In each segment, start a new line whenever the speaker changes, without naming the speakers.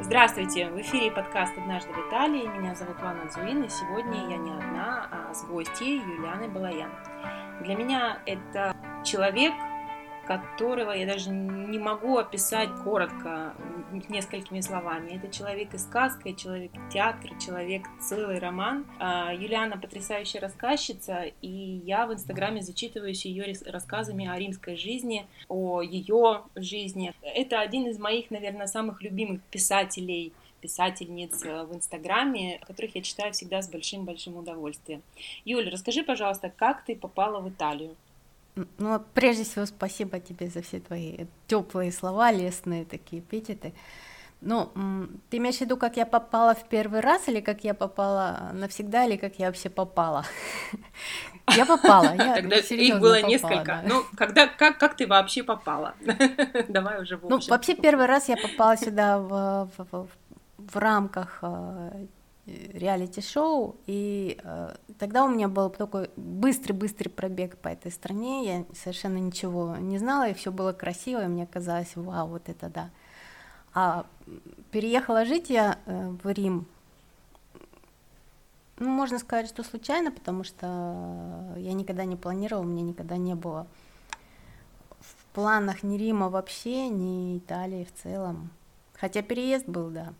Здравствуйте! В эфире подкаст «Однажды в Италии». Меня зовут Лана Зуин, и сегодня я не одна, а с гостьей Юлианой Балаян. Для меня это человек, которого я даже не могу описать коротко, несколькими словами. Это человек и сказка, человек театр, человек целый роман. А, Юлиана потрясающая рассказчица, и я в Инстаграме зачитываюсь ее рассказами о римской жизни, о ее жизни. Это один из моих, наверное, самых любимых писателей писательниц э, в Инстаграме, которых я читаю всегда с большим-большим удовольствием. Юля, расскажи, пожалуйста, как ты попала в Италию?
Ну, прежде всего, спасибо тебе за все твои теплые слова, лестные такие эпитеты. Ну, ты имеешь в виду, как я попала в первый раз, или как я попала навсегда, или как я вообще попала? Я попала. Я
Тогда их было попала, несколько. Да. Ну, когда, как, как ты вообще попала? Давай уже в
Ну, вообще первый раз я попала сюда в, в, в, в рамках э, реалити-шоу, и э, тогда у меня был такой быстрый-быстрый пробег по этой стране, я совершенно ничего не знала, и все было красиво, и мне казалось, вау, вот это да. А переехала жить я э, в Рим, ну, можно сказать, что случайно, потому что я никогда не планировала, у меня никогда не было в планах ни Рима вообще, ни Италии в целом. Хотя переезд был, да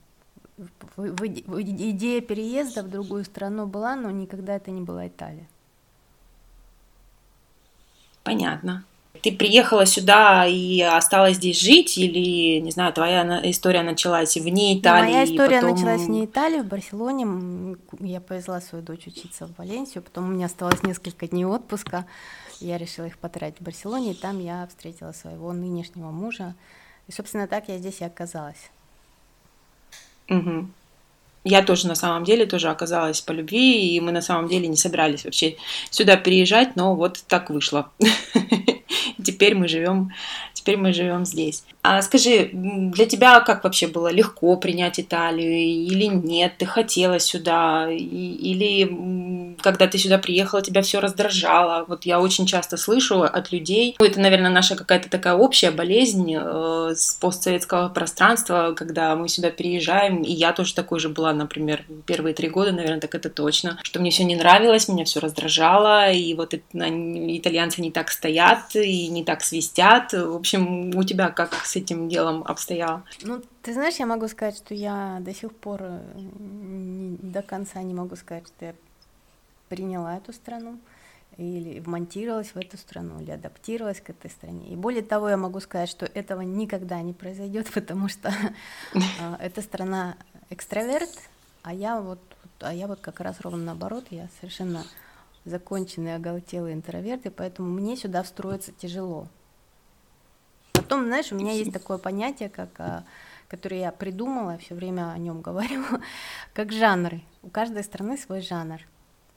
идея переезда в другую страну была, но никогда это не была Италия.
Понятно. Ты приехала сюда и осталась здесь жить, или, не знаю, твоя история началась вне Италии?
Моя история потом... началась вне Италии, в Барселоне. Я повезла свою дочь учиться в Валенсию, потом у меня оставалось несколько дней отпуска. Я решила их потратить в Барселоне, и там я встретила своего нынешнего мужа. И, собственно, так я здесь и оказалась.
Угу. Я тоже на самом деле тоже оказалась по любви, и мы на самом деле не собирались вообще сюда переезжать, но вот так вышло. Теперь мы живем, теперь мы живем здесь. А скажи, для тебя как вообще было легко принять Италию или нет? Ты хотела сюда или когда ты сюда приехала, тебя все раздражало? Вот я очень часто слышу от людей, ну, это, наверное, наша какая-то такая общая болезнь э, с постсоветского пространства, когда мы сюда переезжаем, и я тоже такой же была, например, первые три года, наверное, так это точно, что мне все не нравилось, меня все раздражало, и вот это, итальянцы не так стоят и не так свистят. В общем, у тебя как с этим делом обстояло?
Ну, ты знаешь, я могу сказать, что я до сих пор э, не, до конца не могу сказать, что я приняла эту страну или вмонтировалась в эту страну, или адаптировалась к этой стране. И более того, я могу сказать, что этого никогда не произойдет, потому что а, эта страна экстраверт, а я вот, а я вот как раз ровно наоборот, я совершенно законченный, оголтелый интроверт, и поэтому мне сюда встроиться тяжело. Потом, знаешь, у меня есть такое понятие, как, а, которое я придумала, все время о нем говорю, как жанры. У каждой страны свой жанр.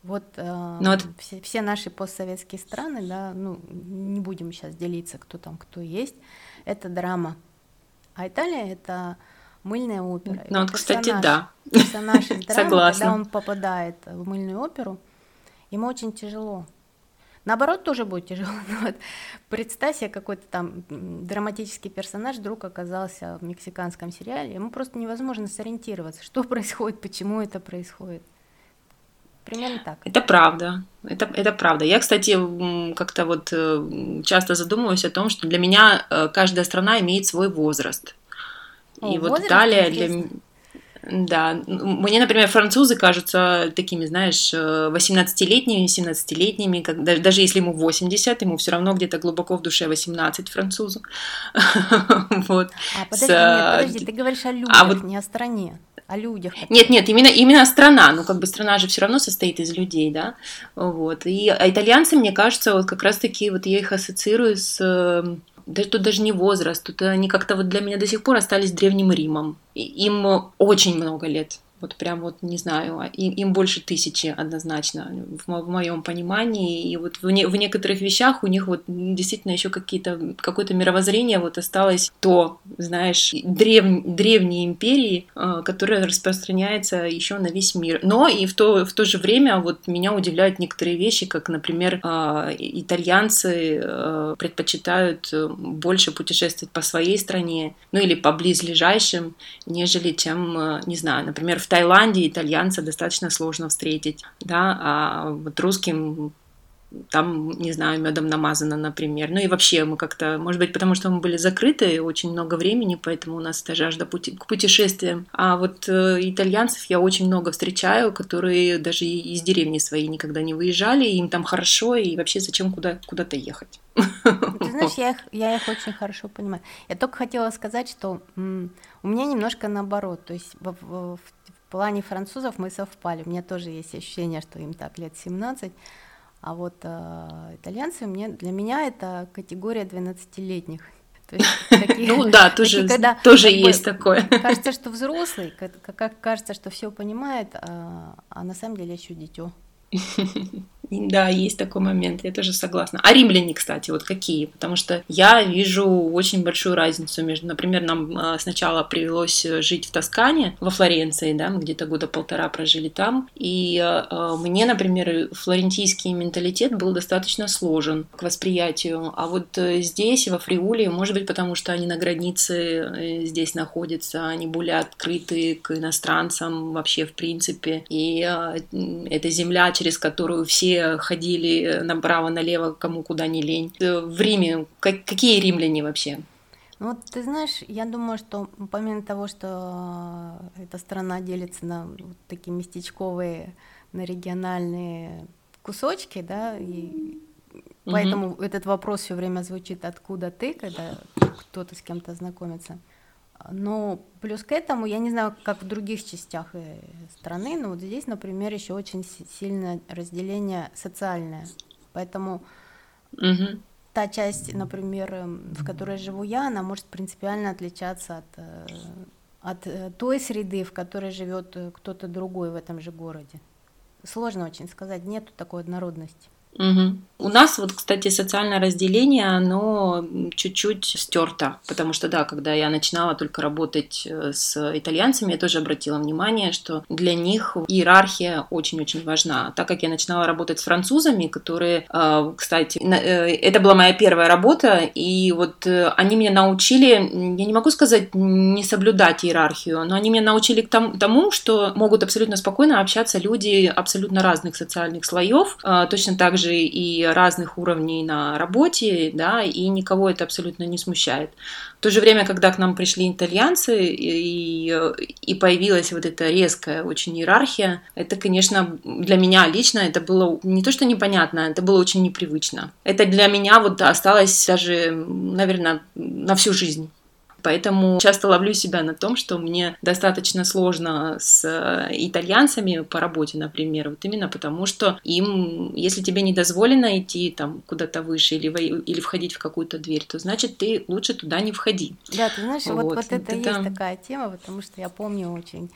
Вот, э, ну, вот все, все наши постсоветские страны, да, ну не будем сейчас делиться, кто там, кто есть, это драма, а Италия это мыльная опера.
Ну вот, кстати, да.
Персонаж из драмы, когда он попадает в мыльную оперу, ему очень тяжело. Наоборот, тоже будет тяжело. Но вот представь себе, какой-то там драматический персонаж вдруг оказался в мексиканском сериале. Ему просто невозможно сориентироваться, что происходит, почему это происходит. Примерно так.
Это правда. Это, это правда. Я, кстати, как-то вот э, часто задумываюсь о том, что для меня э, каждая страна имеет свой возраст. О, И вот Италия для да, мне, например, французы кажутся такими, знаешь, 18-летними, 17-летними, когда, даже если ему 80, ему все равно где-то глубоко в душе 18 французу.
вот. А подожди, нет, подожди, ты говоришь о а людях, а вот... не о стране о людях.
Нет, нет, именно, именно страна. Ну, как бы страна же все равно состоит из людей, да. Вот. И а итальянцы, мне кажется, вот как раз-таки вот я их ассоциирую с да тут даже не возраст, тут они как-то вот для меня до сих пор остались древним Римом. И им очень много лет. Вот прям вот, не знаю, а им, больше тысячи однозначно в, в моем понимании. И вот в, не, в некоторых вещах у них вот действительно еще какие-то, какое-то мировоззрение вот осталось то, знаешь, древ, древней империи, э, которая распространяется еще на весь мир. Но и в то, в то же время вот меня удивляют некоторые вещи, как, например, э, итальянцы э, предпочитают больше путешествовать по своей стране, ну или по близлежащим, нежели чем, не знаю, например, в Таиланде итальянца достаточно сложно встретить, да, а вот русским там, не знаю, медом намазано, например. Ну и вообще мы как-то, может быть, потому что мы были закрыты очень много времени, поэтому у нас эта жажда пути, к путешествиям. А вот э, итальянцев я очень много встречаю, которые даже из деревни своей никогда не выезжали, им там хорошо, и вообще зачем куда, куда-то ехать.
Ты знаешь, я их, я их очень хорошо понимаю. Я только хотела сказать, что у меня немножко наоборот, то есть в, в, в плане французов мы совпали. У меня тоже есть ощущение, что им так лет 17, а вот э, итальянцы мне, для меня это категория 12-летних.
ну да, тоже, тоже есть такое.
Кажется, что взрослый, как, как кажется, что все понимает, а, а на самом деле еще дитё.
Да, есть такой момент, я тоже согласна. А римляне, кстати, вот какие? Потому что я вижу очень большую разницу между, например, нам а, сначала привелось жить в Тоскане, во Флоренции, да, мы где-то года полтора прожили там, и а, мне, например, флорентийский менталитет был достаточно сложен к восприятию, а вот э, здесь, во Фриуле, может быть, потому что они на границе э, здесь находятся, они более открыты к иностранцам вообще, в принципе, и эта земля, через которую все ходили направо-налево, кому куда не лень. Э, в Риме, как, какие римляне вообще?
Ну, вот ты знаешь, я думаю, что помимо того, что эта страна делится на вот такие местечковые, на региональные кусочки, да, и угу. поэтому этот вопрос все время звучит «откуда ты?», когда кто-то с кем-то знакомится. Но плюс к этому, я не знаю, как в других частях э, страны, но вот здесь, например, еще очень сильное разделение социальное. Поэтому угу. та часть, например, эм, в которой живу я, она может принципиально отличаться от, э, от э, той среды, в которой живет кто-то другой в этом же городе. Сложно очень сказать, нету такой однородности.
Угу. У нас вот, кстати, социальное разделение, оно чуть-чуть стерто, потому что, да, когда я начинала только работать э, с итальянцами, я тоже обратила внимание, что для них иерархия очень-очень важна. Так как я начинала работать с французами, которые, э, кстати, э, это была моя первая работа, и вот они меня научили, я не могу сказать не соблюдать иерархию, но они меня научили к тому, что могут абсолютно спокойно общаться люди абсолютно разных социальных слоев, точно так же и разных уровней на работе, да, и никого это абсолютно не смущает. В то же время, когда к нам пришли итальянцы и, и появилась вот эта резкая очень иерархия, это, конечно, для меня лично это было не то, что непонятно, это было очень непривычно. Это для меня вот осталось даже, наверное, на всю жизнь. Поэтому часто ловлю себя на том, что мне достаточно сложно с э, итальянцами по работе, например, вот именно потому, что им, если тебе не дозволено идти там куда-то выше или, или входить в какую-то дверь, то значит ты лучше туда не входи.
Да, ты знаешь, вот, вот, вот это, это есть такая тема, потому что я помню очень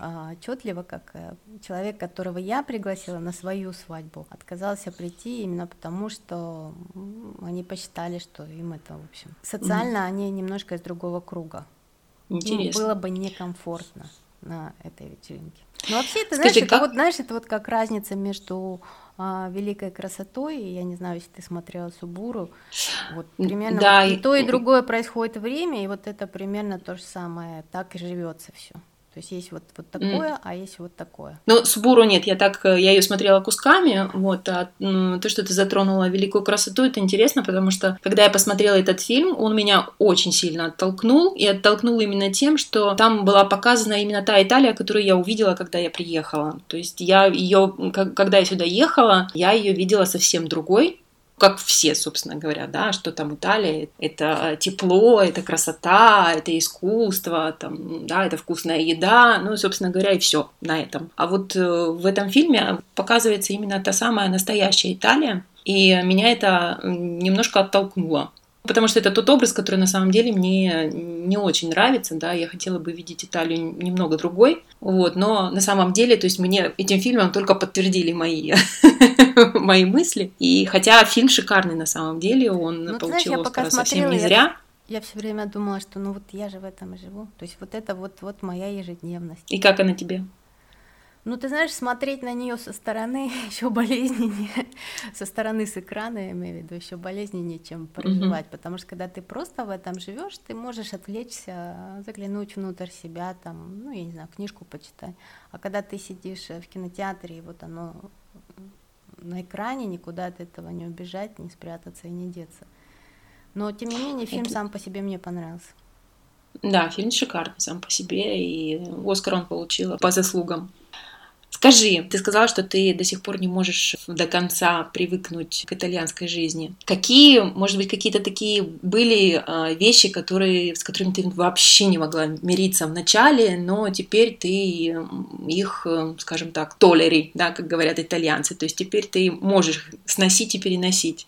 отчетливо, как э, человек, которого я пригласила на свою свадьбу, отказался прийти именно потому, что они посчитали, что им это, в общем, социально mm они немножко из другого круга. Интересно. Им было бы некомфортно на этой вечеринке. Ну вообще, ты знаешь, Скажи, это как... вот, знаешь, это вот как разница между а, великой красотой, я не знаю, если ты смотрела Субуру, вот примерно да, вот и то, и другое происходит время, и вот это примерно то же самое, так и живется все. То есть есть вот, вот такое, mm. а есть вот такое.
Ну, Субуру нет, я так, э, я ее смотрела кусками, вот, а то, что ты затронула великую красоту, это интересно, потому что, когда я посмотрела этот фильм, он меня очень сильно оттолкнул, и оттолкнул именно тем, что там была показана именно та Италия, которую я увидела, когда я приехала. То есть я ее, когда я сюда ехала, я ее видела совсем другой, как все, собственно говоря, да, что там Италия — это тепло, это красота, это искусство, там, да, это вкусная еда, ну, собственно говоря, и все на этом. А вот э, в этом фильме показывается именно та самая настоящая Италия, и меня это немножко оттолкнуло Потому что это тот образ, который на самом деле мне не очень нравится, да, я хотела бы видеть Италию немного другой, вот, но на самом деле, то есть мне этим фильмом только подтвердили мои, мои мысли, и хотя фильм шикарный на самом деле, он ну, получил знаешь, Оскара совсем не зря.
Я, я все время думала, что ну вот я же в этом живу, то есть вот это вот, вот моя ежедневность.
И как она тебе?
Ну, ты знаешь, смотреть на нее со стороны еще болезненнее, со стороны с экрана, я имею в виду, еще болезненнее, чем проживать, mm-hmm. потому что когда ты просто в этом живешь, ты можешь отвлечься, заглянуть внутрь себя, там, ну, я не знаю, книжку почитать. А когда ты сидишь в кинотеатре, и вот оно на экране, никуда от этого не убежать, не спрятаться и не деться. Но, тем не менее, фильм Это... сам по себе мне понравился.
Да, фильм шикарный сам по себе, и Оскар он получил по заслугам. Скажи, ты сказала, что ты до сих пор не можешь до конца привыкнуть к итальянской жизни. Какие, может быть, какие-то такие были э, вещи, которые, с которыми ты вообще не могла мириться в начале, но теперь ты их, скажем так, толери, да, как говорят итальянцы. То есть теперь ты можешь сносить и переносить.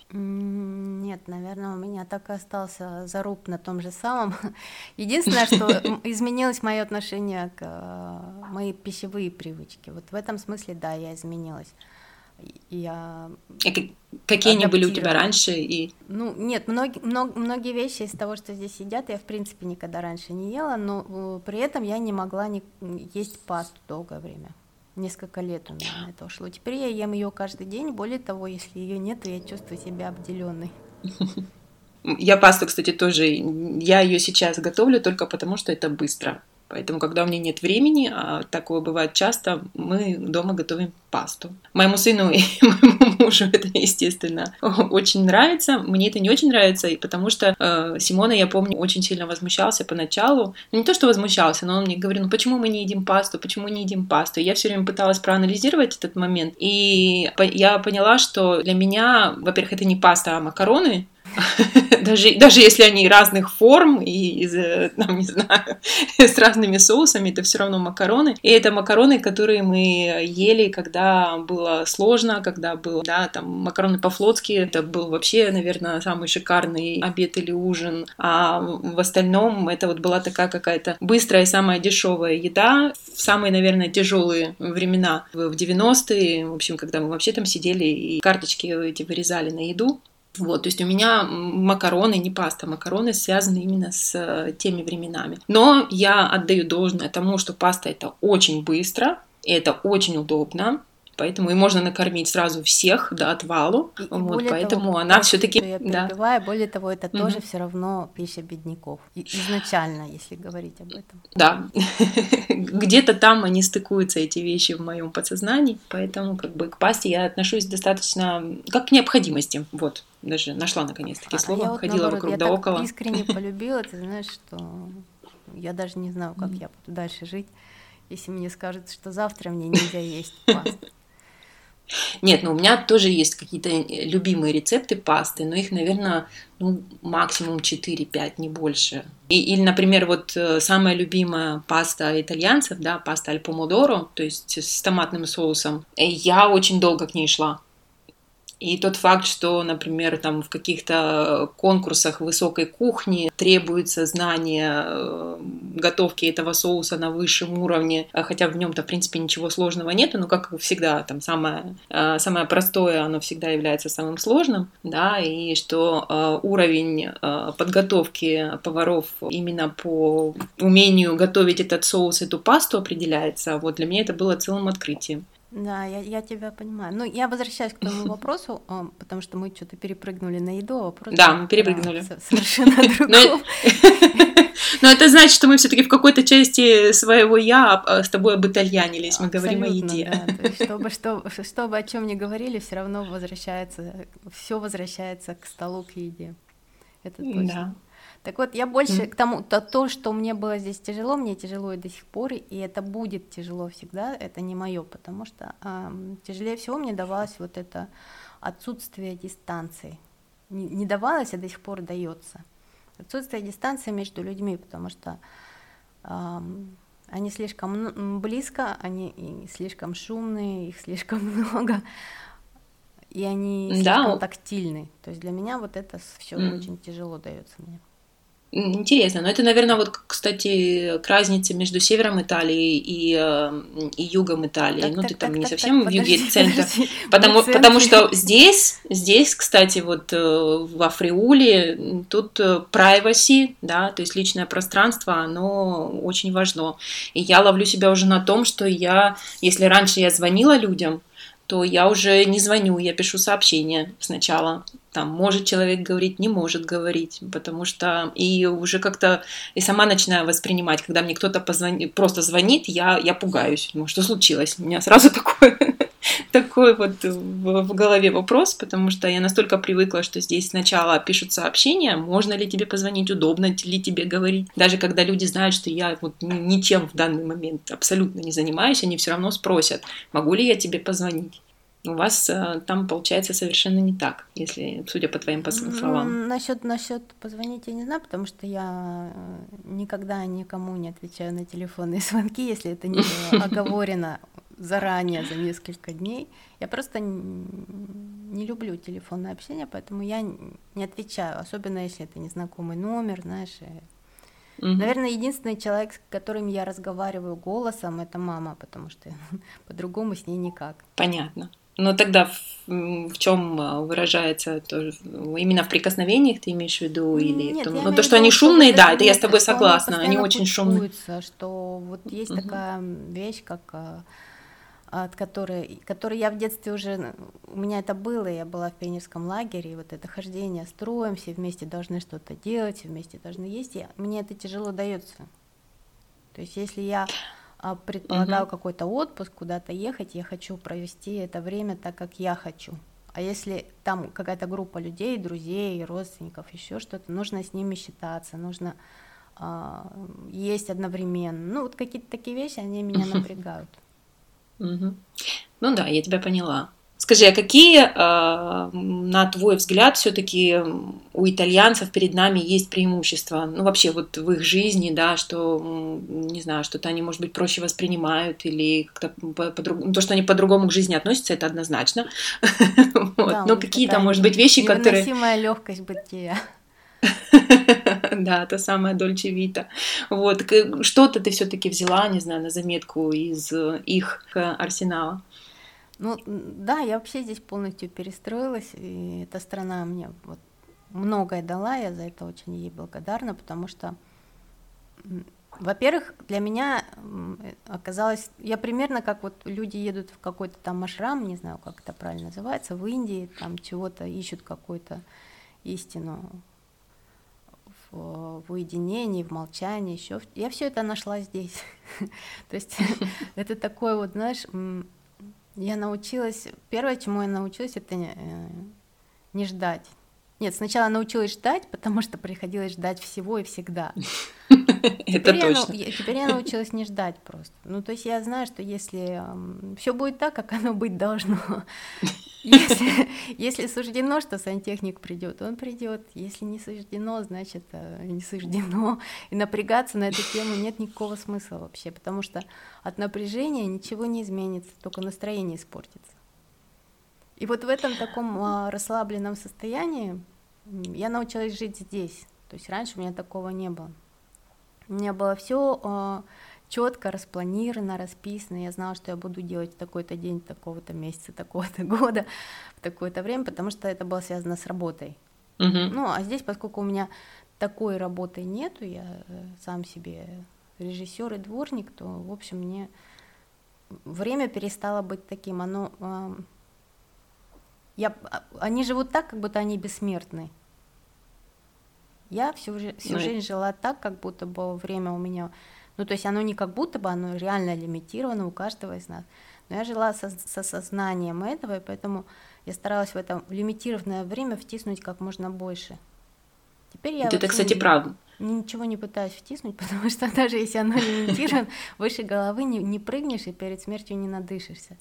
Нет, наверное, у меня так и остался заруб на том же самом. Единственное, что изменилось мое отношение к э, моей пищевые привычки. Вот в этом смысле, да, я изменилась. Я
Какие они были у тебя раньше? И...
Ну, нет, многие, мног, многие вещи из того, что здесь едят, я, в принципе, никогда раньше не ела, но э, при этом я не могла не есть пасту долгое время. Несколько лет у меня на это ушло. Теперь я ем ее каждый день. Более того, если ее нет, то я чувствую себя обделенной.
Я пасту, кстати, тоже, я ее сейчас готовлю только потому, что это быстро. Поэтому, когда у меня нет времени, а такое бывает часто, мы дома готовим пасту. Моему сыну и моему мужу это, естественно, очень нравится. Мне это не очень нравится, и потому что э, Симона, я помню, очень сильно возмущался поначалу. Ну, не то, что возмущался, но он мне говорил, ну почему мы не едим пасту, почему не едим пасту? Я все время пыталась проанализировать этот момент, и я поняла, что для меня, во-первых, это не паста, а макароны, даже, даже если они разных форм и из, там, не знаю, с разными соусами, это все равно макароны. И это макароны, которые мы ели, когда было сложно, когда был, да, там, макароны по-флотски, это был вообще, наверное, самый шикарный обед или ужин. А в остальном это вот была такая какая-то быстрая самая дешевая еда в самые, наверное, тяжелые времена в 90-е, в общем, когда мы вообще там сидели и карточки эти вырезали на еду. Вот, то есть у меня макароны, не паста, макароны связаны именно с э, теми временами. Но я отдаю должное тому, что паста это очень быстро, и это очень удобно. Поэтому и можно накормить сразу всех до отвалу. И, вот, поэтому того, она все-таки.
Я да. более того, это mm-hmm. тоже все равно пища бедняков. изначально, если говорить об этом.
Да. Где-то там они стыкуются, эти вещи в моем подсознании. Поэтому как бы к пасте я отношусь достаточно как к необходимости. Вот. Даже нашла наконец-таки а, слово, а я ходила наоборот, вокруг
я
да так около.
искренне полюбила, ты знаешь, что я даже не знаю, как я буду дальше жить, если мне скажут, что завтра мне нельзя есть пасту.
Нет, ну у меня тоже есть какие-то э, любимые рецепты пасты, но их, наверное, ну, максимум 4-5, не больше. И, или, например, вот э, самая любимая паста итальянцев, да, паста аль помодоро, то есть с томатным соусом, я очень долго к ней шла. И тот факт, что, например, там в каких-то конкурсах высокой кухни требуется знание э, готовки этого соуса на высшем уровне, а хотя в нем-то, в принципе, ничего сложного нету, но, как всегда, там самое, э, самое простое, оно всегда является самым сложным, да, и что э, уровень подготовки поваров именно по умению готовить этот соус, эту пасту определяется, вот для меня это было целым открытием.
Да, я, я тебя понимаю. Ну, я возвращаюсь к тому вопросу, а, потому что мы что-то перепрыгнули на еду, а вопрос...
Да, мы перепрыгнули. Совершенно другого. Но это значит, что мы все-таки в какой-то части своего я а, с тобой об итальянились, мы говорим о еде.
Чтобы, что, чтобы о чем ни говорили, все равно возвращается, все возвращается к столу, к еде. Это точно. Да. Так вот, я больше к тому, то, то, что мне было здесь тяжело, мне тяжело и до сих пор, и это будет тяжело всегда, это не мое, потому что э, тяжелее всего мне давалось вот это отсутствие дистанции. Не, не давалось, а до сих пор дается. Отсутствие дистанции между людьми, потому что э, они слишком близко, они слишком шумные, их слишком много. и они да. тактильны. То есть для меня вот это все mm. очень тяжело дается мне.
Интересно, но это, наверное, вот, кстати, к разнице между севером Италии и, э, и югом Италии. Так, ну, так, ты там так, не так, совсем так, в юге центра. Потому, потому что здесь, здесь, кстати, вот э, в Африуле тут э, privacy, да, то есть личное пространство, оно очень важно. И я ловлю себя уже на том, что я, если раньше я звонила людям, то я уже не звоню, я пишу сообщение сначала. Там может человек говорить, не может говорить, потому что и уже как-то и сама начинаю воспринимать, когда мне кто-то позвонит, просто звонит, я, я пугаюсь, ну что случилось? У меня сразу такое такой вот в голове вопрос, потому что я настолько привыкла, что здесь сначала пишут сообщения, можно ли тебе позвонить, удобно ли тебе говорить. Даже когда люди знают, что я вот ничем в данный момент абсолютно не занимаюсь, они все равно спросят, могу ли я тебе позвонить. У вас э, там получается совершенно не так, если, судя по твоим словам.
Ну, насчет, насчет позвонить я не знаю, потому что я э, никогда никому не отвечаю на телефонные звонки, если это не было оговорено заранее, за несколько дней. Я просто не люблю телефонное общение, поэтому я не отвечаю, особенно если это незнакомый номер, знаешь. Угу. Наверное, единственный человек, с которым я разговариваю голосом, это мама, потому что по-другому с ней никак.
Понятно. Но тогда в, в чем а, выражается то, именно в прикосновениях ты имеешь в виду или
Нет,
том, ну, то, что они шумные, да, это я с тобой согласна, они, очень шумные.
Что вот есть угу. такая вещь, как а, от которой, которой я в детстве уже, у меня это было, я была в пионерском лагере, и вот это хождение строем, все вместе должны что-то делать, все вместе должны есть, и мне это тяжело дается. То есть если я предполагаю uh-huh. какой-то отпуск, куда-то ехать, я хочу провести это время так, как я хочу. А если там какая-то группа людей, друзей, родственников, еще что-то, нужно с ними считаться, нужно а, есть одновременно. Ну, вот какие-то такие вещи, они меня напрягают.
Угу. Ну да, я тебя поняла. Скажи, а какие, а, на твой взгляд, все-таки у итальянцев перед нами есть преимущества? Ну, вообще, вот в их жизни, да, что, не знаю, что-то они, может быть, проще воспринимают или как-то по-другому. Ну, то, что они по-другому к жизни относятся, это однозначно. Но какие-то, может быть, вещи, которые...
Невыносимая легкость бытия.
Да, та самая Дольче Вита. Вот, что-то ты все-таки взяла, не знаю, на заметку из э, их э, арсенала.
Ну, да, я вообще здесь полностью перестроилась, и эта страна мне вот многое дала, я за это очень ей благодарна, потому что, во-первых, для меня оказалось, я примерно как вот люди едут в какой-то там машрам, не знаю, как это правильно называется, в Индии, там чего-то ищут какую-то истину в, в уединении, в молчании, еще. Я все это нашла здесь. То есть это такое вот, знаешь, я научилась, первое, чему я научилась, это э, не ждать. Нет, сначала научилась ждать, потому что приходилось ждать всего и всегда.
Это точно.
Теперь я научилась не ждать просто. Ну, то есть я знаю, что если все будет так, как оно быть должно, если, если суждено, что сантехник придет, он придет. Если не суждено, значит э, не суждено. И напрягаться на эту тему нет никакого смысла вообще, потому что от напряжения ничего не изменится, только настроение испортится. И вот в этом таком а, расслабленном состоянии я научилась жить здесь. То есть раньше у меня такого не было. У меня было все а, четко распланировано, расписано. Я знала, что я буду делать в такой-то день, такого-то месяца, такого-то года, в такое-то время, потому что это было связано с работой. Uh-huh. Ну, а здесь, поскольку у меня такой работы нету, я э, сам себе режиссер и дворник, то, в общем, мне время перестало быть таким. Оно, я, а, они живут так, как будто они бессмертны. Я всю, всю ну, жизнь жила так, как будто бы время у меня ну, то есть оно не как будто бы, оно реально лимитировано у каждого из нас. Но я жила со, со сознанием этого, и поэтому я старалась в это лимитированное время втиснуть как можно больше.
Теперь я это, кстати, правда.
Ничего не пытаюсь втиснуть, потому что даже если оно лимитировано, выше головы не, не прыгнешь и перед смертью не надышишься.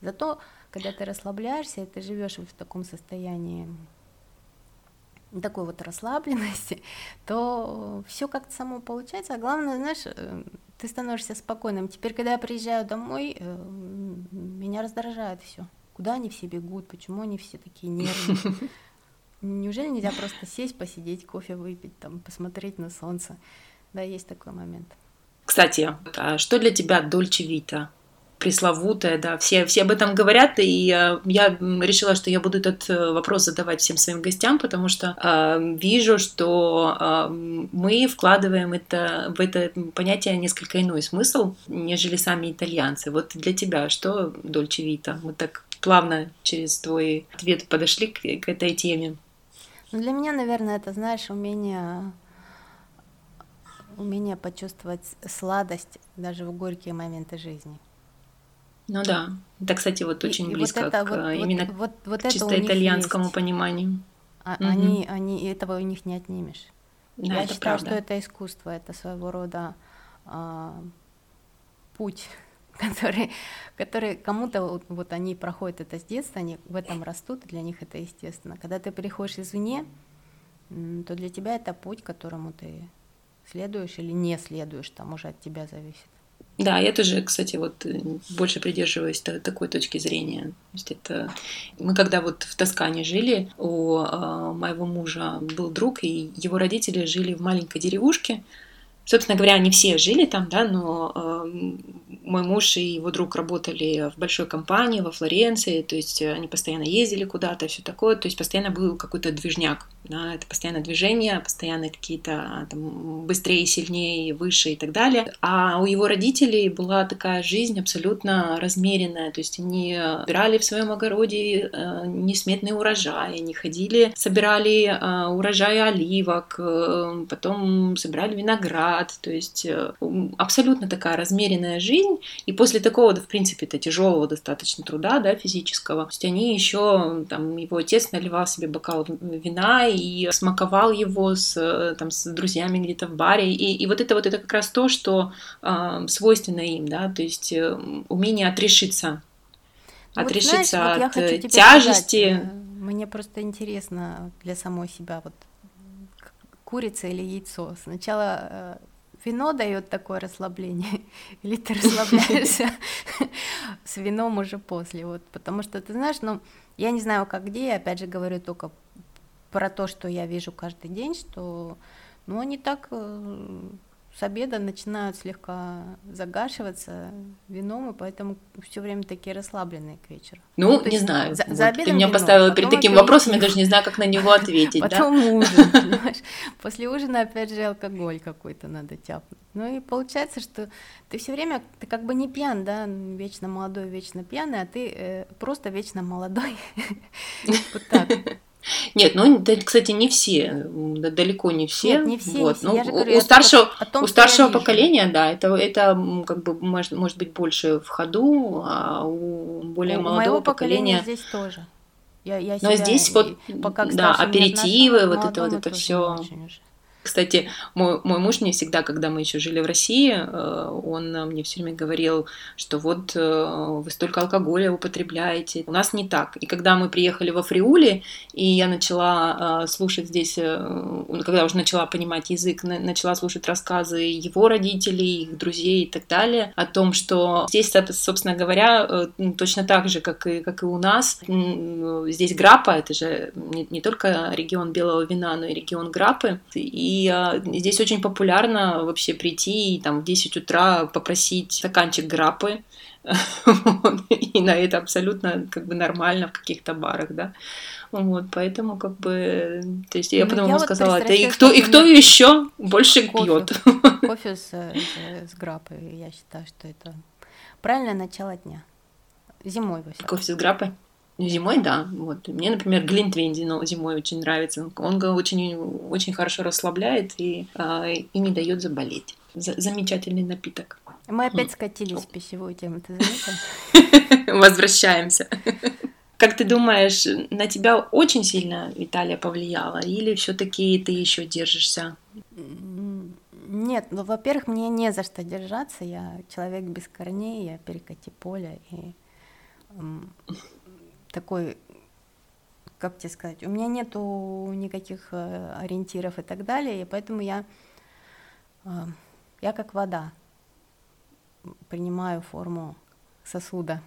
Зато, когда ты расслабляешься, ты живешь в таком состоянии такой вот расслабленности, то все как-то само получается. А главное, знаешь, э, ты становишься спокойным. Теперь, когда я приезжаю домой, э, меня раздражает все. куда они все бегут, почему они все такие нервные. Неужели нельзя просто сесть, посидеть, кофе выпить, там, посмотреть на солнце? Да, есть такой момент.
Кстати, а что для тебя Дольче Вита? Пресловутая, да, все, все об этом говорят, и э, я решила, что я буду этот э, вопрос задавать всем своим гостям, потому что э, вижу, что э, мы вкладываем это, в это понятие несколько иной смысл, нежели сами итальянцы. Вот для тебя что Дольче Вита? Мы так плавно через твой ответ подошли к, к этой теме.
Ну, для меня, наверное, это, знаешь, умение умение почувствовать сладость даже в горькие моменты жизни.
Ну да, это, кстати, вот очень и, близко вот это, к вот, именно вот, вот, вот чисто итальянскому есть. пониманию.
А, угу. Они, они, этого у них не отнимешь. Да, Я это считаю, правда. что это искусство, это своего рода а, путь, который, который кому-то вот, вот они проходят это с детства, они в этом растут, и для них это естественно. Когда ты приходишь извне, то для тебя это путь, которому ты следуешь или не следуешь, там уже от тебя зависит.
Да, я тоже, кстати, вот э, больше придерживаюсь такой точки зрения. То есть это мы когда вот в Тоскане жили, у э, моего мужа был друг, и его родители жили в маленькой деревушке. Собственно говоря, они все жили там, да, но э, мой муж и его друг работали в большой компании во Флоренции, то есть они постоянно ездили куда-то, все такое, то есть постоянно был какой-то движняк да, это постоянное движение, постоянные какие-то там, быстрее, сильнее, выше и так далее. А у его родителей была такая жизнь абсолютно размеренная, то есть они собирали в своем огороде э, несметные урожаи, они ходили, собирали э, урожай оливок, э, потом собирали виноград, то есть э, абсолютно такая размеренная жизнь, и после такого, да, в принципе, это тяжелого достаточно труда, да, физического, то есть они еще, там, его отец наливал себе бокал вина и смаковал его с, там, с друзьями где-то в баре. И, и вот это вот это как раз то, что э, свойственно им, да, то есть э, умение отрешиться. Вот отрешиться знаешь, вот от тяжести. Сказать,
э, мне просто интересно для самой себя, вот курица или яйцо. Сначала э, вино дает такое расслабление, или ты расслабляешься с вином уже после, вот, потому что ты знаешь, ну, я не знаю, как где, я опять же говорю только про то, что я вижу каждый день, что ну, они так э, с обеда начинают слегка загашиваться вином, и поэтому все время такие расслабленные к вечеру.
Ну, ну не есть, знаю. За, вот за обедом ты меня вино, поставила перед таким вопросом, я даже не знаю, как на него ответить.
Потом
да?
ужин, понимаешь? После ужина опять же алкоголь какой-то надо тяпнуть. Ну и получается, что ты все время, ты как бы не пьян, да, вечно молодой, вечно пьяный, а ты э, просто вечно молодой. Вот так.
Нет, ну, кстати, не все, далеко не все. Нет, не все. Вот. Не все. Ну, говорю, у старшего, том, у старшего поколения, да, это, это как бы может, может быть больше в ходу, а у более у молодого поколения... поколения
здесь тоже. Я, я
Но здесь вот, пока да, аперитивы, вот это вот это все. Кстати, мой, мой муж мне всегда, когда мы еще жили в России, э, он мне все время говорил, что вот э, вы столько алкоголя употребляете. У нас не так. И когда мы приехали во Фриули, и я начала э, слушать здесь, когда уже начала понимать язык, начала слушать рассказы его родителей, их друзей и так далее, о том, что здесь, собственно говоря, точно так же, как и, как и у нас, здесь Граппа, это же не, только регион белого вина, но и регион Граппы, и и а, здесь очень популярно вообще прийти и там в 10 утра попросить стаканчик грапы. и на это абсолютно как бы нормально в каких-то барах, да. Вот, поэтому как бы, то есть я ну, потом ему вот сказала, и кто, и кто еще больше кофе, пьет.
Кофе с, с, с грапой, я считаю, что это правильное начало дня. Зимой, во
Кофе с грапой? Зимой, да. Вот. Мне, например, глинтвейн зимой очень нравится. Он очень, очень хорошо расслабляет и, а, и не дает заболеть. За, замечательный напиток.
Мы опять скатились в пищевую тему, ты заметил?
Возвращаемся. Как ты думаешь, на тебя очень сильно Италия повлияла, или все-таки ты еще держишься?
Нет, ну, во-первых, мне не за что держаться. Я человек без корней, я перекати поля, и такой, как тебе сказать, у меня нету никаких э, ориентиров и так далее, и поэтому я, э, я как вода принимаю форму сосуда.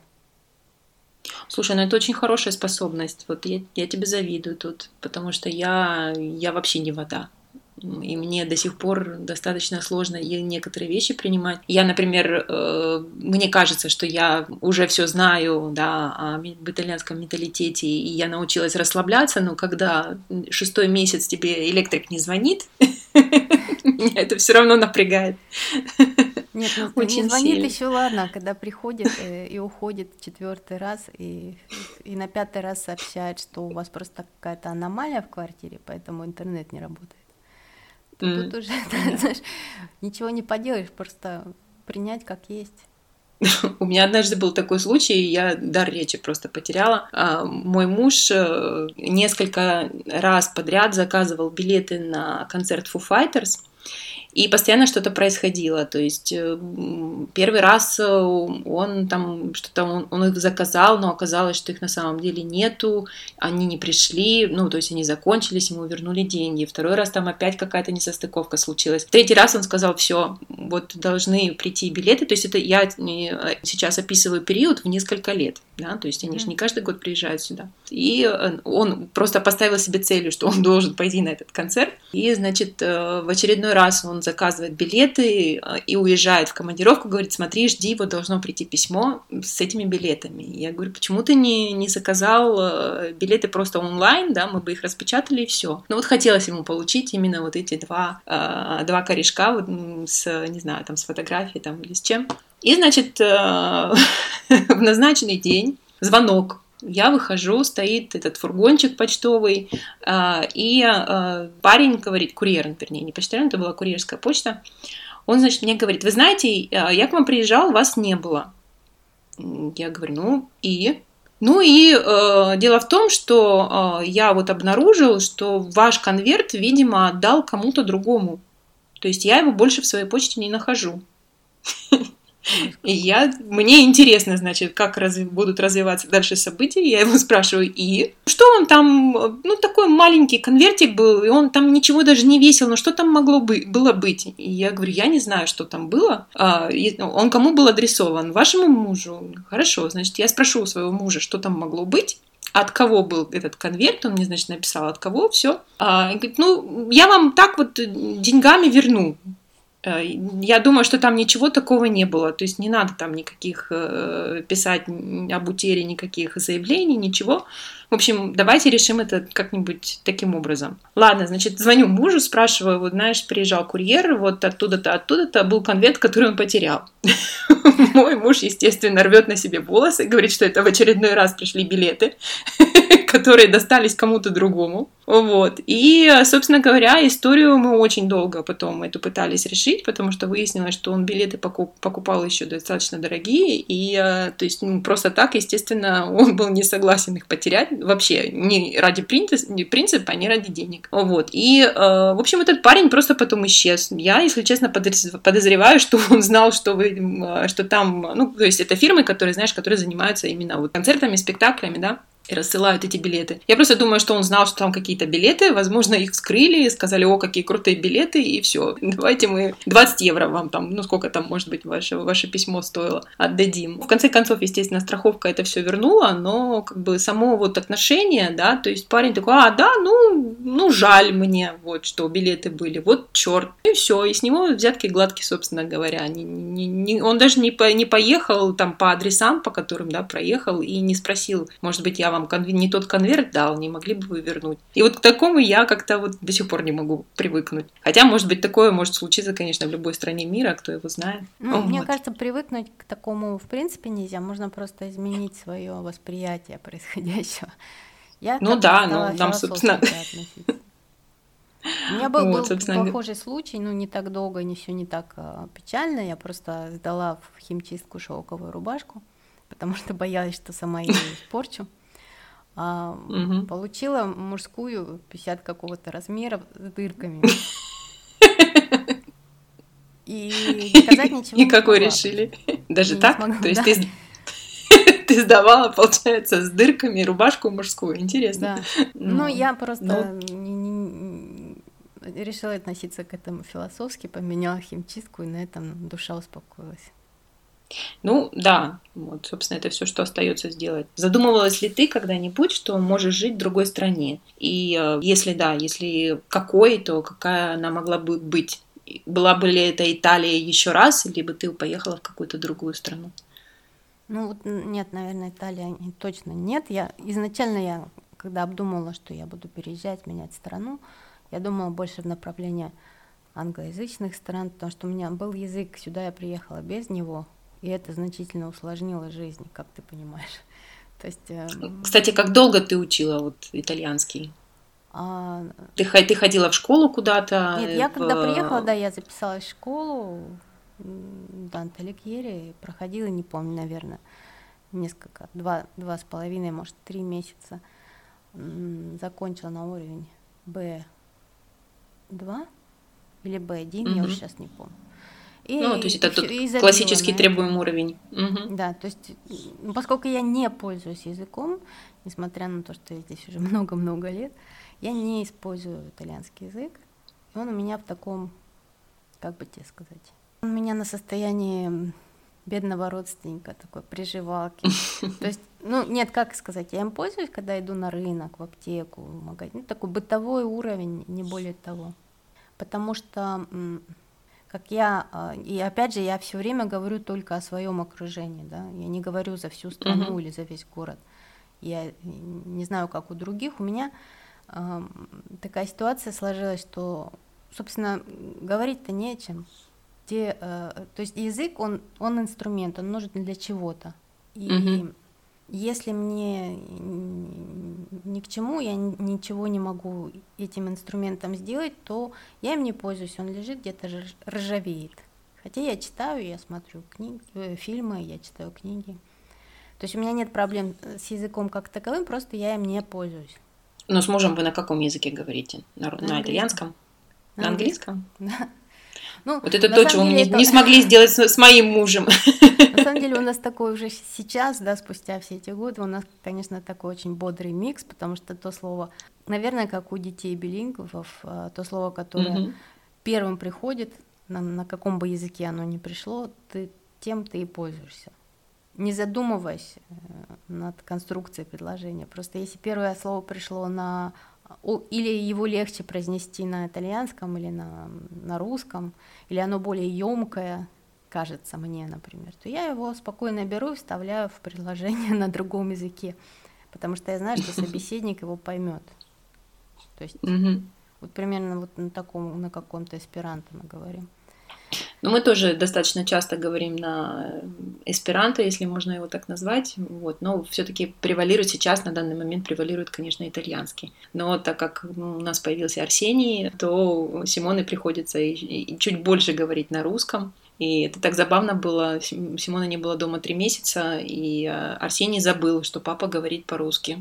Слушай, ну это очень хорошая способность. Вот я, я тебе завидую тут, потому что я, я вообще не вода и мне до сих пор достаточно сложно и некоторые вещи принимать. Я, например, э, мне кажется, что я уже все знаю, да, о итальянском менталитете, и я научилась расслабляться, но когда шестой месяц тебе электрик не звонит, меня это все равно напрягает.
Нет, ну, Очень не звонит сильно. еще ладно, когда приходит э, и уходит четвертый раз и, и на пятый раз сообщает, что у вас просто какая-то аномалия в квартире, поэтому интернет не работает. Mm. Тут уже, знаешь, ничего не поделаешь, просто принять как есть.
У меня однажды был такой случай, я дар речи просто потеряла. А, мой муж э, несколько раз подряд заказывал билеты на концерт Foo Fighters, и постоянно что-то происходило. То есть э, первый раз э, он там что-то он, он их заказал, но оказалось, что их на самом деле нету, они не пришли, ну то есть они закончились, ему вернули деньги. Второй раз там опять какая-то несостыковка случилась. Третий раз он сказал, все, вот должны прийти билеты. То есть это я э, сейчас описываю период в несколько лет, да, то есть они же не каждый год приезжают сюда. И он просто поставил себе целью, что он должен пойти на этот концерт. И, значит, в очередной раз он заказывает билеты э, и уезжает в командировку, говорит, смотри, жди, вот должно прийти письмо с этими билетами. Я говорю, почему ты не, не заказал э, билеты просто онлайн, да, мы бы их распечатали и все. Ну вот хотелось ему получить именно вот эти два, э, два корешка вот с, не знаю, там с фотографией там или с чем. И, значит, в назначенный день звонок я выхожу, стоит этот фургончик почтовый, а, и а, парень говорит, курьер, вернее, не почтальон, это была курьерская почта, он, значит, мне говорит, вы знаете, а, я к вам приезжал, вас не было. Я говорю, ну и? Ну и э, дело в том, что э, я вот обнаружил, что ваш конверт, видимо, отдал кому-то другому. То есть я его больше в своей почте не нахожу. И я, мне интересно, значит, как раз, будут развиваться дальше события. Я его спрашиваю, и что он там, ну, такой маленький конвертик был, и он там ничего даже не весил, но что там могло бы, было быть? И я говорю, я не знаю, что там было. А, он кому был адресован? Вашему мужу? Хорошо, значит, я спрошу у своего мужа, что там могло быть от кого был этот конверт, он мне, значит, написал, от кого, все. А, говорит, ну, я вам так вот деньгами верну. Э, я думаю, что там ничего такого не было. То есть не надо там никаких э, писать об утере, никаких заявлений, ничего. В общем, давайте решим это как-нибудь таким образом. Ладно, значит, звоню мужу, спрашиваю, вот знаешь, приезжал курьер, вот оттуда-то, оттуда-то был конверт, который он потерял. Мой муж, естественно, рвет на себе волосы, говорит, что это в очередной раз пришли билеты, которые достались кому-то другому. Вот. И, собственно говоря, историю мы очень долго потом эту пытались решить, потому что выяснилось, что он билеты покупал еще достаточно дорогие, и э, то есть ну, просто так, естественно, он был не согласен их потерять вообще не ради принципа, а не ради денег. Вот. И, э, в общем, этот парень просто потом исчез. Я, если честно, подозреваю, что он знал, что, вы, э, что там, ну, то есть это фирмы, которые, знаешь, которые занимаются именно вот концертами, спектаклями, да, и рассылают эти билеты. Я просто думаю, что он знал, что там какие-то билеты, возможно, их вскрыли, сказали, о, какие крутые билеты, и все, давайте мы 20 евро вам там, ну сколько там, может быть, ваше, ваше письмо стоило, отдадим. В конце концов, естественно, страховка это все вернула, но как бы само вот отношение, да, то есть парень такой, а, да, ну, ну жаль мне, вот, что билеты были, вот черт, и все, и с него взятки гладкие, собственно говоря, не, не, не, он даже не, по, не поехал там по адресам, по которым, да, проехал, и не спросил, может быть, я вам не тот конверт дал, не могли бы вы вернуть. И вот к такому я как-то вот до сих пор не могу привыкнуть. Хотя, может быть, такое может случиться, конечно, в любой стране мира, кто его знает.
Ну, вот. Мне кажется, привыкнуть к такому в принципе нельзя, можно просто изменить свое восприятие происходящего. Я
ну да, ну нам, собственно...
У меня был, вот, был собственно... похожий случай, ну не так долго, не все не так а, печально. Я просто сдала в химчистку шелковую рубашку, потому что боялась, что сама ее испорчу а, угу. получила мужскую 50 какого-то размера с дырками.
И доказать ничего И какой решили? Даже так? То есть ты ты сдавала, получается, с дырками рубашку мужскую. Интересно.
Да. Ну, ну я просто решила относиться к этому философски, поменяла химчистку, и на этом душа успокоилась.
Ну, да, вот, собственно, это все, что остается сделать. Задумывалась ли ты когда-нибудь, что можешь жить в другой стране? И э, если да, если какой, то какая она могла бы быть? Была бы ли это Италия еще раз, либо ты поехала в какую-то другую страну?
Ну вот нет, наверное, Италия точно нет. Я изначально я, когда обдумывала, что я буду переезжать, менять страну, я думала больше в направлении англоязычных стран, потому что у меня был язык, сюда я приехала без него, и это значительно усложнило жизнь, как ты понимаешь.
То есть, э, Кстати, как долго ты учила вот итальянский? А... Ты, ты ходила в школу куда-то?
Нет, я в... когда приехала, да, я записалась в школу Данте Алигьери, проходила, не помню, наверное, несколько, два, два с половиной, может, три месяца. Закончила на уровень B2 или B1, угу. я уже сейчас не помню.
И, ну, то есть это тут классический требуемый уровень.
Угу. Да, то есть, поскольку я не пользуюсь языком, несмотря на то, что я здесь уже много-много лет, я не использую итальянский язык. И он у меня в таком, как бы тебе сказать, он у меня на состоянии бедного родственника, такой приживалки. То есть, ну, нет, как сказать, я им пользуюсь, когда иду на рынок, в аптеку, в магазин. Ну, такой бытовой уровень, не более того. Потому что как я, а, и опять же, я все время говорю только о своем окружении, да, я не говорю за всю страну uh-huh. или за весь город. Я не знаю, как у других. У меня э, такая ситуация сложилась, что, собственно, говорить-то не о чем. Те, э, то есть язык, он, он инструмент, он нужен для чего-то. И uh-huh. Если мне ни к чему, я ничего не могу этим инструментом сделать, то я им не пользуюсь, он лежит где-то ржавеет. Хотя я читаю, я смотрю книги, э, фильмы, я читаю книги. То есть у меня нет проблем с языком как таковым, просто я им не пользуюсь.
Но с мужем вы на каком языке говорите? На, на, на итальянском? На английском? Да. Ну, вот это то, чего мы не, это... не смогли сделать с, с моим мужем.
Самом деле у нас такой уже сейчас, да, спустя все эти годы, у нас, конечно, такой очень бодрый микс, потому что то слово, наверное, как у детей билингвов, а, то слово, которое угу. первым приходит, на, на каком бы языке оно ни пришло, ты тем ты и пользуешься. Не задумываясь э, над конструкцией предложения. Просто если первое слово пришло на или его легче произнести на итальянском или на, на русском, или оно более емкое, кажется мне, например, то я его спокойно беру и вставляю в предложение на другом языке, потому что я знаю, что собеседник его поймет. То есть вот примерно вот на таком, на каком-то эсперанто мы говорим.
Но мы тоже достаточно часто говорим на эсперанто, если можно его так назвать, вот, но все-таки превалирует сейчас, на данный момент превалирует, конечно, итальянский. Но так как у нас появился Арсений, то Симоне приходится и, и чуть больше говорить на русском, и это так забавно было. Симона не было дома три месяца, и а, Арсений забыл, что папа говорит по-русски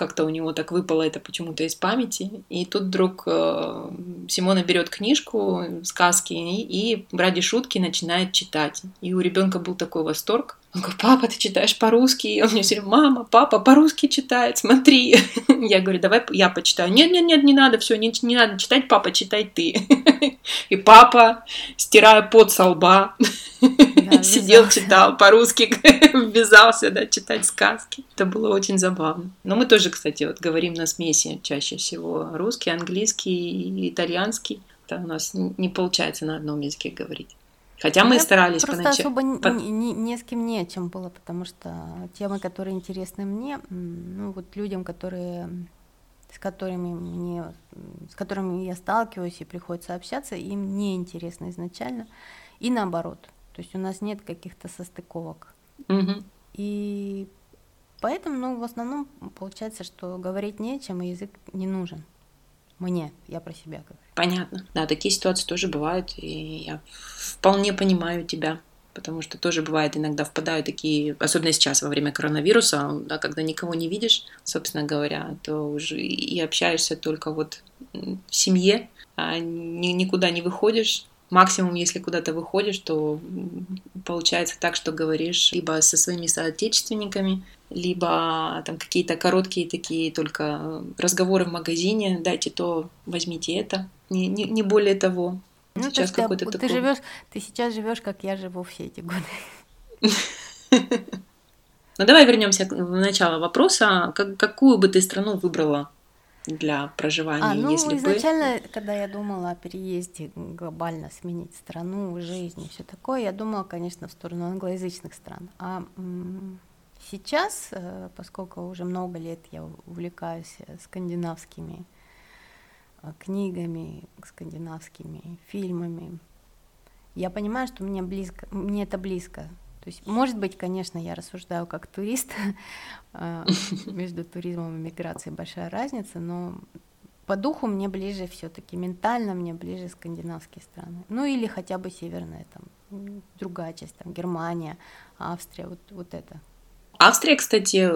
как-то у него так выпало это почему-то из памяти. И тут вдруг э, Симона берет книжку, сказки, и ради шутки начинает читать. И у ребенка был такой восторг. Он говорит, папа, ты читаешь по-русски? И он мне все время, мама, папа по-русски читает, смотри. Я говорю, давай я почитаю. Нет, нет, нет, не надо, все, не, не надо читать, папа, читай ты. И папа, стирая пот со лба, да, сидел, читал по-русски, ввязался, да, читать сказки. Это было очень забавно. Но мы тоже, кстати, вот говорим на смеси чаще всего русский, английский и итальянский. Это у нас не получается на одном языке говорить. Хотя мы Я старались
просто поначалу. особо По... ни, ни, ни с кем не о чем было, потому что темы, которые интересны мне, ну вот людям, которые с которыми мне, с которыми я сталкиваюсь и приходится общаться, им не интересно изначально, и наоборот. То есть у нас нет каких-то состыковок. Угу. И поэтому, ну, в основном получается, что говорить не о чем, и язык не нужен. Мне, я про себя говорю.
Понятно. Да, такие ситуации тоже бывают, и я вполне понимаю тебя. Потому что тоже бывает иногда впадают такие, особенно сейчас во время коронавируса, да, когда никого не видишь, собственно говоря, то уже и общаешься только вот в семье, а никуда не выходишь, Максимум, если куда-то выходишь, то получается так, что говоришь либо со своими соотечественниками, либо там какие-то короткие такие только разговоры в магазине, дайте то, возьмите это, не, не, не более того.
Ну, сейчас какой-то ты, такой... ты живешь, ты сейчас живешь, как я живу все эти годы.
Ну давай вернемся в начало вопроса. Как, какую бы ты страну выбрала для проживания,
а, ну,
если
изначально,
бы...
когда я думала о переезде глобально сменить страну, жизнь и все такое, я думала, конечно, в сторону англоязычных стран. А сейчас, э, поскольку уже много лет я увлекаюсь э, скандинавскими книгами, скандинавскими фильмами, я понимаю, что мне близко, мне это близко. То есть, может быть, конечно, я рассуждаю как турист, а, между туризмом и миграцией большая разница, но по духу мне ближе все-таки, ментально мне ближе скандинавские страны. Ну или хотя бы северная, там, другая часть, там, Германия, Австрия, вот, вот это.
Австрия, кстати,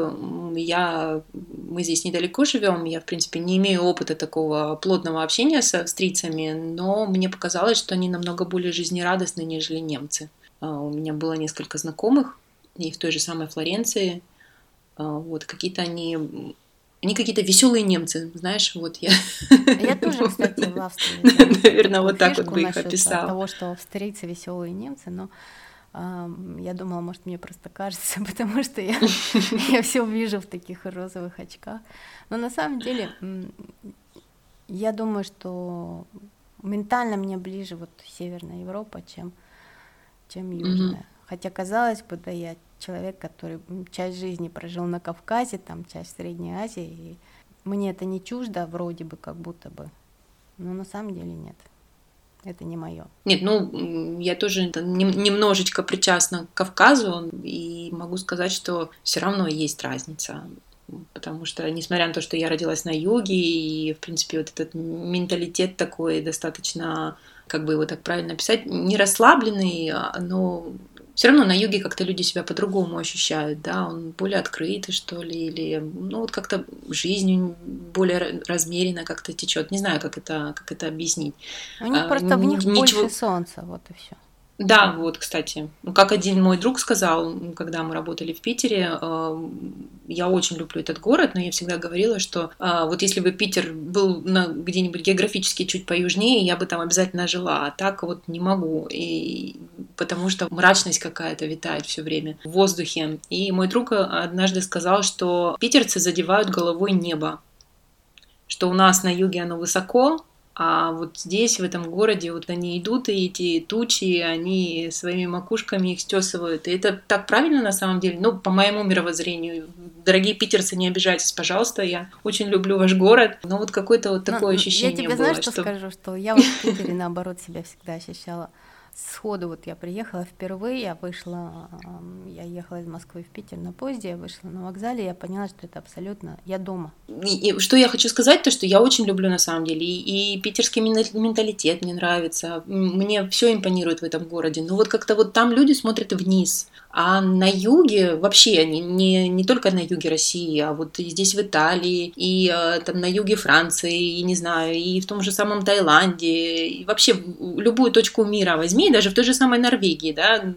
я, мы здесь недалеко живем, я, в принципе, не имею опыта такого плотного общения с австрийцами, но мне показалось, что они намного более жизнерадостны, нежели немцы. А, у меня было несколько знакомых, и в той же самой Флоренции. А, вот какие-то они они какие-то веселые немцы, знаешь, вот я.
Я тоже, кстати, в Австрии.
Наверное, вот так вот бы их описала.
того, что австрийцы веселые немцы, но я думала, может, мне просто кажется, потому что я, я все вижу в таких розовых очках. Но на самом деле, я думаю, что ментально мне ближе вот Северная Европа, чем чем южная. Mm-hmm. Хотя, казалось бы, да, я человек, который часть жизни прожил на Кавказе, там часть Средней Азии, и мне это не чуждо, вроде бы, как будто бы. Но на самом деле нет. Это не мое.
Нет, ну, я тоже немножечко причастна к Кавказу, и могу сказать, что все равно есть разница. Потому что, несмотря на то, что я родилась на юге, и, в принципе, вот этот менталитет такой достаточно как бы его так правильно описать, не расслабленный, а, но все равно на юге как-то люди себя по-другому ощущают, да, он более открытый, что ли, или, ну, вот как-то жизнь более размеренно как-то течет. Не знаю, как это, как это объяснить.
У них а, просто в них ничего... больше солнца, вот и все.
Да, вот, кстати. Ну, как один мой друг сказал, когда мы работали в Питере, э, я очень люблю этот город, но я всегда говорила, что э, вот если бы Питер был где-нибудь географически чуть поюжнее, я бы там обязательно жила, а так вот не могу, и, потому что мрачность какая-то витает все время в воздухе. И мой друг однажды сказал, что питерцы задевают головой небо, что у нас на юге оно высоко, а вот здесь, в этом городе, вот они идут, и эти тучи, они своими макушками их стесывают. И это так правильно на самом деле, ну, по моему мировоззрению. Дорогие питерцы, не обижайтесь, пожалуйста, я очень люблю ваш город. Но вот какое-то вот такое Но, ощущение
Я тебе
было,
знаешь, что, что скажу, что я вот в Питере, наоборот, себя всегда ощущала сходу вот я приехала впервые, я вышла, я ехала из Москвы в Питер на поезде, я вышла на вокзале, я поняла, что это абсолютно, я дома.
И, и, что я хочу сказать, то что я очень люблю на самом деле, и, и питерский менталитет мне нравится, мне все импонирует в этом городе, но вот как-то вот там люди смотрят вниз, а на юге, вообще, не, не, не только на юге России, а вот и здесь в Италии, и э, там на юге Франции, и не знаю, и в том же самом Таиланде, и вообще любую точку мира возьми, даже в той же самой Норвегии, да,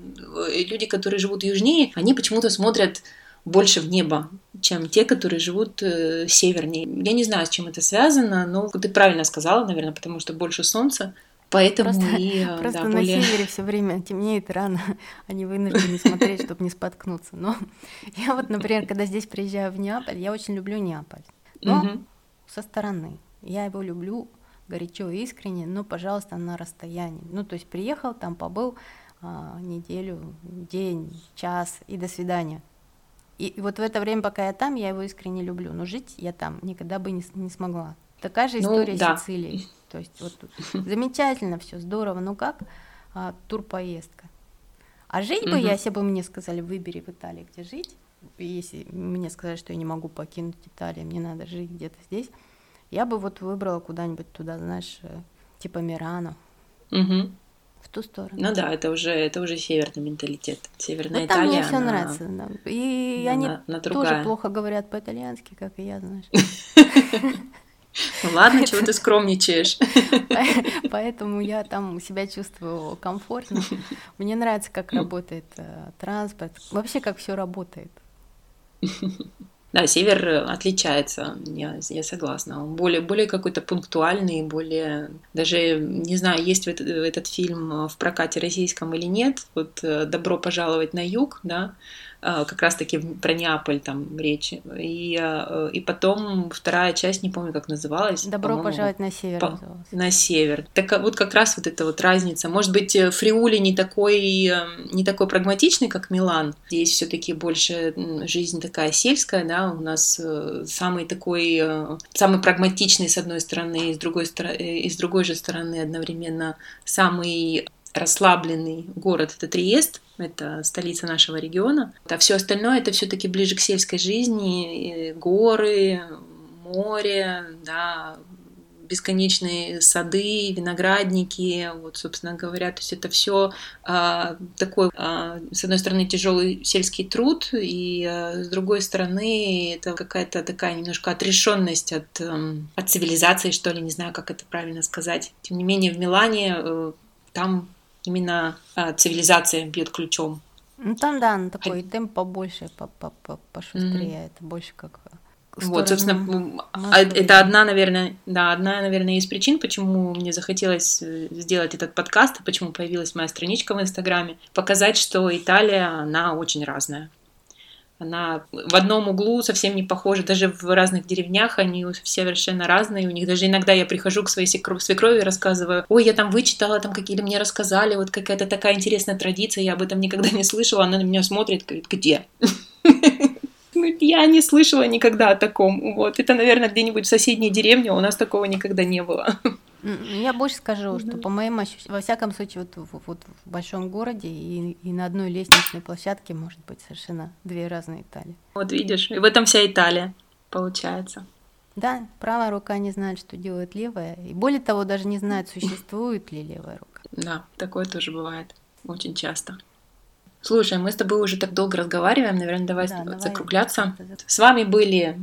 люди, которые живут южнее, они почему-то смотрят больше в небо, чем те, которые живут э, севернее. Я не знаю, с чем это связано, но ты правильно сказала, наверное, потому что больше солнца. Поэтому
просто,
и
просто
да,
на более... севере все время темнеет рано, они вынуждены смотреть, чтобы не споткнуться. Но я вот, например, когда здесь приезжаю в Неаполь, я очень люблю Неаполь, но угу. со стороны. Я его люблю горячо и искренне, но, пожалуйста, на расстоянии. Ну, то есть приехал, там побыл а, неделю, день, час и до свидания. И, и вот в это время, пока я там, я его искренне люблю, но жить я там никогда бы не, не смогла. Такая же ну история ну, да. Сицилии. То есть вот замечательно все, здорово, ну как а, турпоездка. А жить бы я, если бы мне сказали, выбери в Италии, где жить, если мне сказали, что я не могу покинуть Италию, мне надо жить где-то здесь, я бы вот выбрала куда-нибудь туда, знаешь, э, типа Мирано.
Угу.
В ту сторону.
Ну да, это уже, это уже северный менталитет. Северная ну, там Италия.
Мне все она... нравится. Да. И она, они она тоже плохо говорят по-итальянски, как и я, знаешь.
Ну ладно, чего ты скромничаешь.
Поэтому я там себя чувствую комфортно. Мне нравится, как работает э, транспорт, вообще как все работает.
Да, север отличается, я, я согласна. Он более, более какой-то пунктуальный, более... Даже, не знаю, есть этот, этот фильм в прокате российском или нет. Вот «Добро пожаловать на юг», да, как раз-таки про Неаполь там речи. И, а, и потом вторая часть, не помню, как называлась.
Добро пожаловать на север
по, На север. Так вот как раз вот эта вот разница. Может быть, э, Фриули не такой, э, не такой прагматичный, как Милан. Здесь все таки больше жизнь такая сельская, да, у нас э, самый такой, самый прагматичный с одной стороны, и с другой, и с другой же стороны одновременно самый расслабленный город это Триест, это столица нашего региона. А все остальное это все-таки ближе к сельской жизни, горы, море, да, бесконечные сады, виноградники, вот, собственно говоря, то есть это все а, такой, а, с одной стороны, тяжелый сельский труд, и а, с другой стороны, это какая-то такая немножко отрешенность от, а, от цивилизации, что ли, не знаю, как это правильно сказать. Тем не менее, в Милане а, там именно а, цивилизация бьет ключом.
Ну там да, ну, такой а... темп побольше, пошустрее, mm-hmm. это больше как
вот, собственно, а, это одна, наверное, да, одна, наверное, из причин, почему мне захотелось э, сделать этот подкаст, и почему появилась моя страничка в Инстаграме, показать, что Италия, она очень разная. Она в одном углу совсем не похожа, даже в разных деревнях они все совершенно разные. У них даже иногда я прихожу к своей свекрови и рассказываю, ой, я там вычитала, там какие-то мне рассказали, вот какая-то такая интересная традиция, я об этом никогда не слышала. Она на меня смотрит, говорит, где? Я не слышала никогда о таком. Вот. Это, наверное, где-нибудь в соседней деревне, у нас такого никогда не было.
Я больше скажу, что по моим ощущениям, во всяком случае, вот, вот в большом городе и, и на одной лестничной площадке может быть совершенно две разные Италии.
Вот видишь, и в этом вся Италия получается.
Да, правая рука не знает, что делает левая, и более того, даже не знает, существует ли левая рука.
Да, такое тоже бывает очень часто. Слушай, мы с тобой уже так долго разговариваем, наверное, давай, да, давай закругляться. С вами были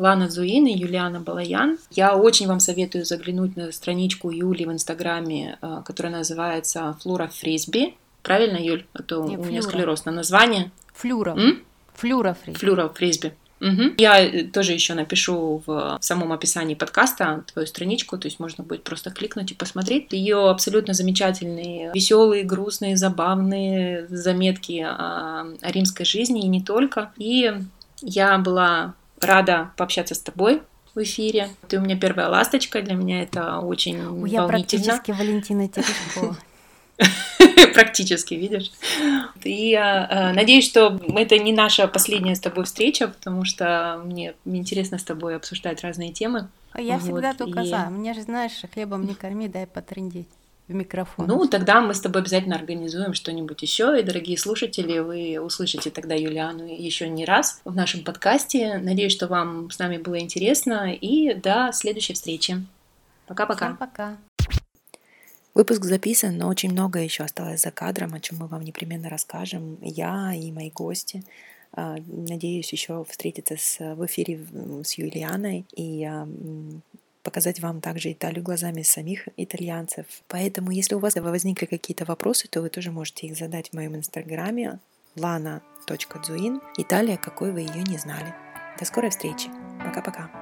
Лана Зуин и Юлиана Балаян. Я очень вам советую заглянуть на страничку Юли в Инстаграме, э, которая называется Флора Фрисби. Правильно, Юль? А то Нет, у меня склероз на название.
Флюра. М? Флюра Фрисби.
Флюра Фрисби. Угу. Я э, тоже еще напишу в самом описании подкаста твою страничку, то есть можно будет просто кликнуть и посмотреть. Ее абсолютно замечательные, веселые, грустные, забавные заметки о, о римской жизни и не только. И я была рада пообщаться с тобой в эфире. Ты у меня первая ласточка, для меня это очень
Я волнительно. практически Валентина Терешкова.
Практически, видишь. И э, надеюсь, что это не наша последняя с тобой встреча, потому что мне интересно с тобой обсуждать разные темы.
А я вот, всегда только и... за. Мне же, знаешь, хлебом не корми, дай потрындеть в микрофон.
Ну, тогда мы с тобой обязательно организуем что-нибудь еще. И, дорогие слушатели, вы услышите тогда Юлиану еще не раз в нашем подкасте. Надеюсь, что вам с нами было интересно. И до следующей встречи. Пока-пока.
Всем пока.
Выпуск записан, но очень многое еще осталось за кадром, о чем мы вам непременно расскажем. Я и мои гости. А, надеюсь еще встретиться с, в эфире с Юлианой и показать вам также Италию глазами самих итальянцев. Поэтому, если у вас возникли какие-то вопросы, то вы тоже можете их задать в моем инстаграме lana.zuin. Италия, какой вы ее не знали. До скорой встречи. Пока-пока.